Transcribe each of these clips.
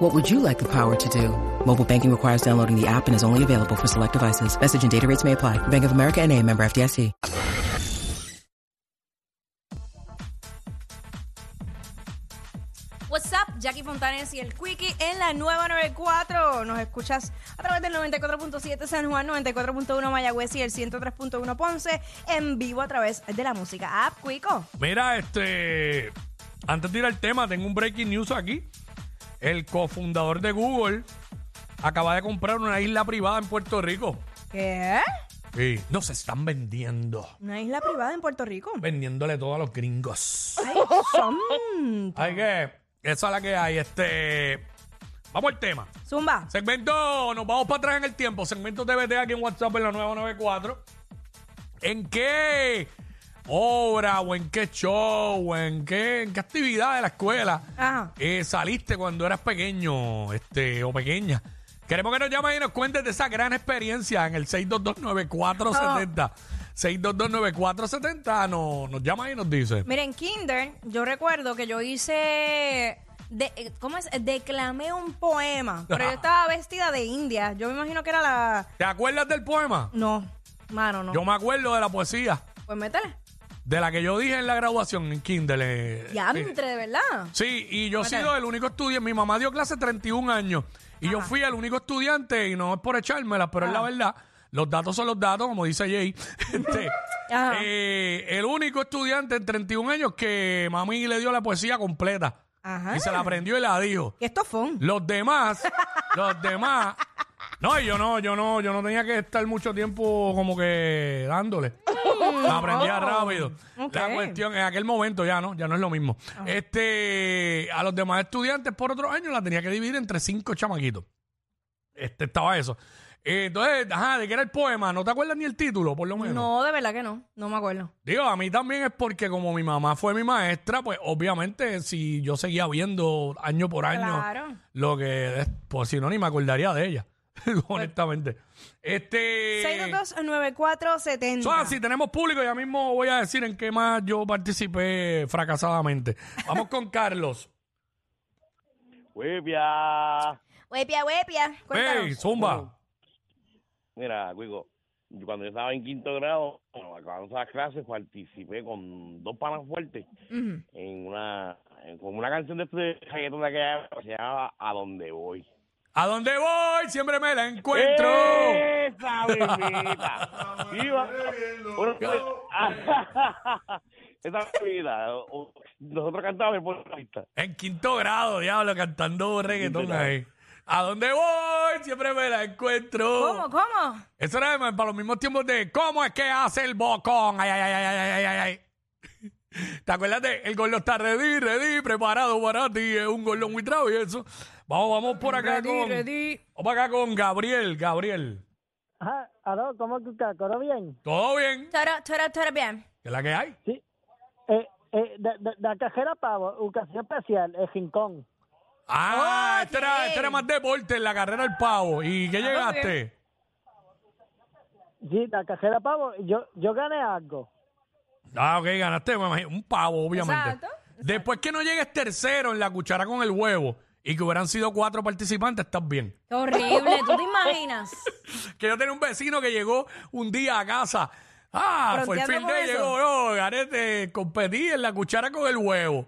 What would you like the power to do? Mobile banking requires downloading the app and is only available for select devices. Message and data rates may apply. Bank of America and a member FDIC. What's up, Jackie Fontanes y el Quickie en la nueva 94. Nos escuchas a través del 94.7 San Juan, 94.1 Mayagüez y el 103.1 Ponce en vivo a través de la música app Quico. Mira, este. Antes de ir al tema, tengo un breaking news aquí. El cofundador de Google acaba de comprar una isla privada en Puerto Rico. ¿Qué? Sí. No se están vendiendo. Una isla privada en Puerto Rico. Vendiéndole todo a los gringos. Ay, son. Hay que. Esa es la que hay. Este. Vamos al tema. Zumba. Segmento, nos vamos para atrás en el tiempo. Segmento TVT aquí en WhatsApp en la 994. ¿En qué obra o en qué show o en qué, en qué actividad de la escuela Ajá. eh, saliste cuando eras pequeño este, o pequeña? Queremos que nos llames y nos cuentes de esa gran experiencia en el 6229470. 6229470 nos, nos llama y nos dice. Miren, Kinder, yo recuerdo que yo hice. De, eh, ¿Cómo es? Declamé un poema, pero yo estaba vestida de india. Yo me imagino que era la. ¿Te acuerdas del poema? No, mano, no. Yo me acuerdo de la poesía, Pues métele. De la que yo dije en la graduación en Kindle. eh, Ya, entre de verdad. Sí, y yo he sido el único estudiante. Mi mamá dio clase 31 años y yo fui el único estudiante, y no es por echármela, pero es la verdad. Los datos son los datos, como dice Jay. Este, Ajá. eh, el único estudiante en 31 años que mami le dio la poesía completa. Ajá. Y se la aprendió y la dijo. Y esto fue. Los demás, los demás. No, yo no, yo no, yo no tenía que estar mucho tiempo como que dándole. La aprendía rápido. Ok. La cuestión, en aquel momento ya no, ya no es lo mismo. Este, a los demás estudiantes por otros años la tenía que dividir entre cinco chamaquitos. Este estaba eso. Eh, entonces, ajá, ¿de qué era el poema? ¿No te acuerdas ni el título, por lo menos? No, de verdad que no. No me acuerdo. Digo, a mí también es porque como mi mamá fue mi maestra, pues obviamente si yo seguía viendo año por año Claro. lo que, pues si no, ni me acordaría de ella, honestamente. Este... 622-9470. So, si tenemos público, ya mismo voy a decir en qué más yo participé fracasadamente. Vamos con Carlos. Huepia, huepia. Cuéntanos. Hey, Zumba. Mira, Cuico, yo cuando yo estaba en quinto grado, bueno, acabando las clases, participé con dos panas fuertes en una en, con una canción de este de que se llamaba A Dónde Voy. ¿A dónde voy? Siempre me la encuentro. ¡Esa bebita! Iba- Bueno, Esa bebita. Nosotros cantábamos por la pista. En quinto grado, diablo, cantando reggaetón ahí. ¿A dónde voy? Siempre me la encuentro. ¿Cómo, cómo? Eso era para los mismos tiempos de ¿Cómo es que hace el bocón? Ay, ay, ay, ay, ay, ay, ay. ¿Te acuerdas de El gordo está ready, ready, preparado para ti? Es un gordo muy travieso. Vamos, vamos por acá Ready, con... ready. Vamos acá con Gabriel. Gabriel. Ajá, aló, ¿cómo estás? ¿Todo bien? ¿Todo bien? Tara, tara, tara, bien. ¿Qué es la que hay? Sí. Eh, eh, de, de, de la cajera pavo, ocasión especial, el rincón. Ah, Oh, este, era, este era más deporte en la carrera del pavo. ¿Y qué llegaste? Sí, la cajera pavo, yo, yo gané algo. Ah, ok, ganaste me imagino, un pavo, obviamente. Exacto, Después que no llegues tercero en la cuchara con el huevo y que hubieran sido cuatro participantes, estás bien. Qué horrible. ¿Tú te imaginas? Que yo tenía un vecino que llegó un día a casa. Ah, fue el fin de llegó, no, gané, competí en la cuchara con el huevo.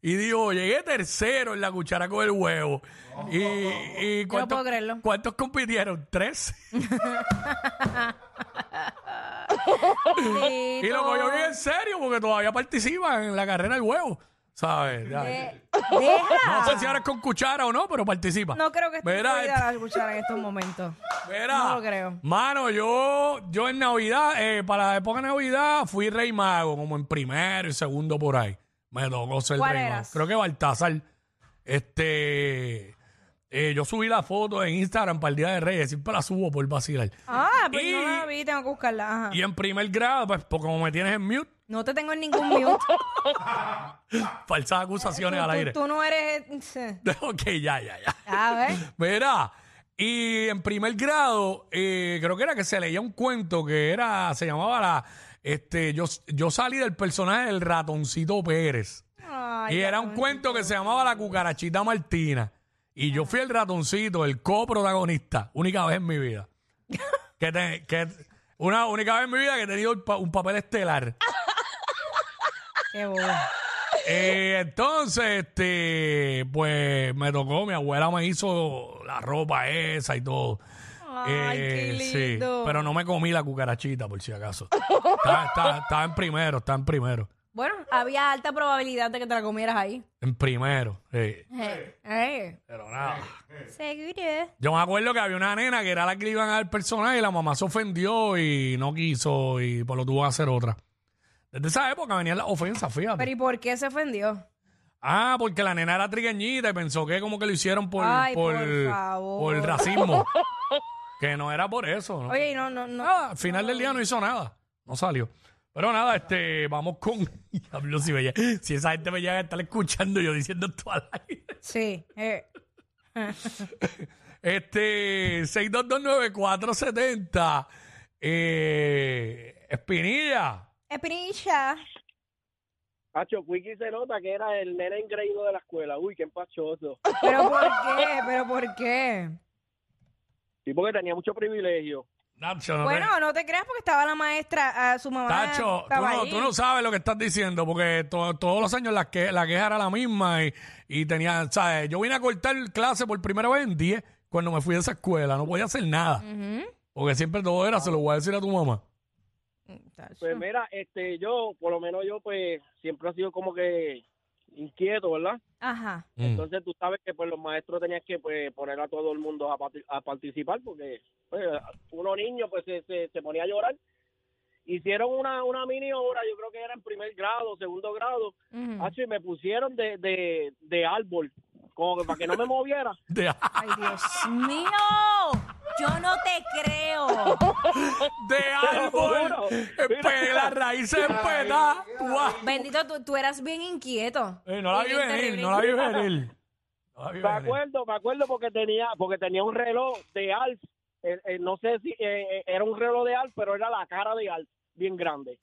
Y dijo, llegué tercero en la cuchara con el huevo. Y, y no ¿cuántos, puedo creerlo. ¿cuántos compitieron? ¿Tres? y lo cogió bien en serio porque todavía participan en la carrera del huevo. ¿Sabes? Ya. De- deja. No sé si ahora es con cuchara o no, pero participa. No creo que esté Mira, incluida la cuchara en estos momentos. Mira, No lo creo. Mano, yo, yo en Navidad, eh, para la época de Navidad, fui rey mago, como en primero y segundo por ahí. Me tocó ser ¿Cuál rey eras? mago. Creo que Baltasar. Este. Eh, yo subí la foto en Instagram para el Día de Reyes, siempre la subo por vacilar. Ah, pues Y- no la vi, tengo que buscarla. Ajá. Y en primer grado, pues, pues, como me tienes en mute, No te tengo en ningún mute. falsas acusaciones al tú, aire. tú no eres... ok, ya, ya, ya. A ver. Mira, y en primer grado, eh, creo que era que se leía un cuento que era, se llamaba la, este, yo, yo salí del personaje del ratoncito Pérez. Ay, y era un cuento que se llamaba La cucarachita Martina. Y yo fui el ratoncito, el coprotagonista, única vez en mi vida. que, te- que una única vez en mi vida que he tenido pa- un papel estelar. Qué bobo. Eh, entonces, este, pues me tocó, mi abuela me hizo la ropa esa y todo. Ay, qué Eh, sí, lindo. pero no me comí la cucarachita, por si acaso. Estaba- estaba en primero, estaba en primero. Bueno, había alta probabilidad de que te la comieras ahí. En primero. sí. Eh, eh. Pero nada. Seguro. Yo me acuerdo que había una nena que era la que le iban a dar personaje y la mamá se ofendió y no quiso y pues lo tuvo que hacer otra. Desde esa época venían las ofensas, fíjate. Pero ¿y por qué se ofendió? Ah, porque la nena era trigueñita y pensó que como que lo hicieron por, Ay, por, por favor. por racismo. que no era por eso, ¿no? Oye, y no, no, no. Ah, al final del día no hizo nada. No salió. Pero nada, este, vamos con. Diablo, si, veía- si esa gente me llega a estar escuchando yo diciendo esto al aire. Sí. eh. Este, 6229470. Eh, Espinilla. Espinilla. Hacho, Quickie se nota que era el nene engreído de la escuela. Uy, qué empachoso. ¿Pero por qué? ¿Pero por qué? Sí, porque tenía mucho privilegio. Nacho, no te- Bueno, no te creas porque estaba la maestra, ah, su mamá Tacho, tú no, tú no sabes lo que estás diciendo, porque to- todos los años la, que, la queja era la misma y, y tenía, ¿sabes? Yo vine a cortar clase por primera vez en 10 cuando me fui de esa escuela, no podía hacer nada. Porque siempre todo era, se lo voy a decir a tu mamá. Tacho. Pues mira, este, yo, por lo menos yo, pues, siempre he sido como que inquieto, ¿verdad? Ajá. Mm. Entonces tú sabes que pues los maestros tenían que pues, poner a todo el mundo a, a participar porque pues, uno niño pues se, se, se ponía a llorar. Hicieron una, una mini obra, yo creo que era en primer grado, segundo grado. Hacho, y me pusieron de, de, de árbol, como que para que no me moviera. De, Ay, Dios mío. Yo no te creo. de árbol, juro. espe- la raíz se espeta. Guau. Bendito, tú, tú eras bien inquieto. Eh, no la vi Bien venir, terrible. no la vi venir. No la vi Me venir. acuerdo, me acuerdo porque tenía, porque tenía un reloj de Alf. Eh, eh, no sé si eh, eh, era un reloj de Alf, pero era la cara de Alf, bien grande.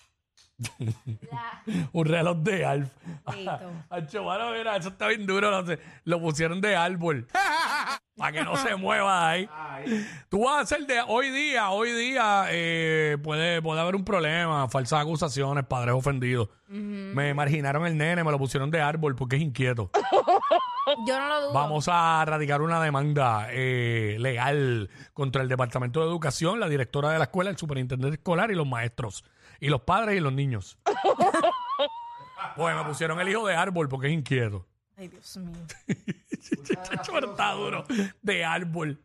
Un reloj de Alf. Ancho, mano, mira, eso está bien duro. Lo pusieron de árbol. Para que no se mueva de ahí. Tú vas a hacer de hoy día, hoy día eh, puede, puede haber un problema, falsas acusaciones, padres ofendidos. Me marginaron el nene, me lo pusieron de árbol porque es inquieto. Yo no lo dudo. Vamos a radicar una demanda eh, legal contra el Departamento de Educación, la directora de la escuela, el superintendente escolar y los maestros. Y los padres y los niños. Pues me pusieron el hijo de árbol porque es inquieto. Ay, Dios mío. Chacho, pero está duro. De árbol.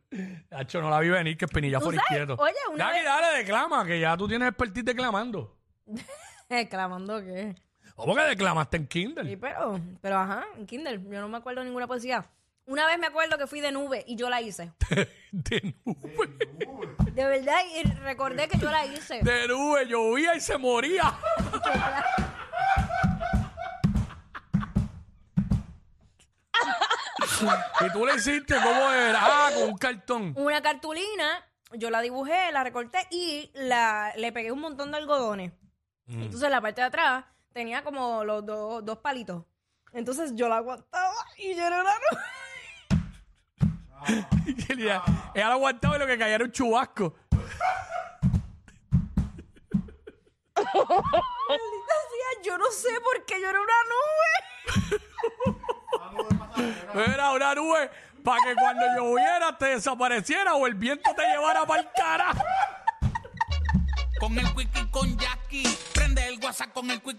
Chacho, no la vi venir que Espinilla ¿Tú fuera sabes? inquieto. Oye, una Dale, vez- dale, declama, que ya tú tienes expertise declamando. Exclamando qué. ¿Cómo que declamaste en Sí, Kindle? pero, pero ajá, en Kindle. Yo no me acuerdo de ninguna poesía. Una vez me acuerdo que fui de nube y yo la hice. De nube. De verdad, y recordé que yo la hice. De nube, llovía y se moría. y tú le hiciste, ¿cómo era? Ah, con un cartón. Una cartulina, yo la dibujé, la recorté y la, le pegué un montón de algodones. Entonces la parte de atrás tenía como los dos- dos palitos. Entonces yo la aguantaba y yo era una nube. Y él ya- ella lo aguantaba y lo que caía era un chubasco. Maldita sea, yo no sé por qué yo era una nube. Era una nube para que cuando lloviera te desapareciera o el viento te llevara para el cara. Con el quickie con Jackie. Prende el WhatsApp con el quickie.